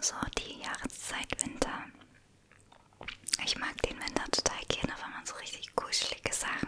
so die Jahreszeit Winter. Ich mag den Winter total gerne, wenn man so richtig kuschelige Sachen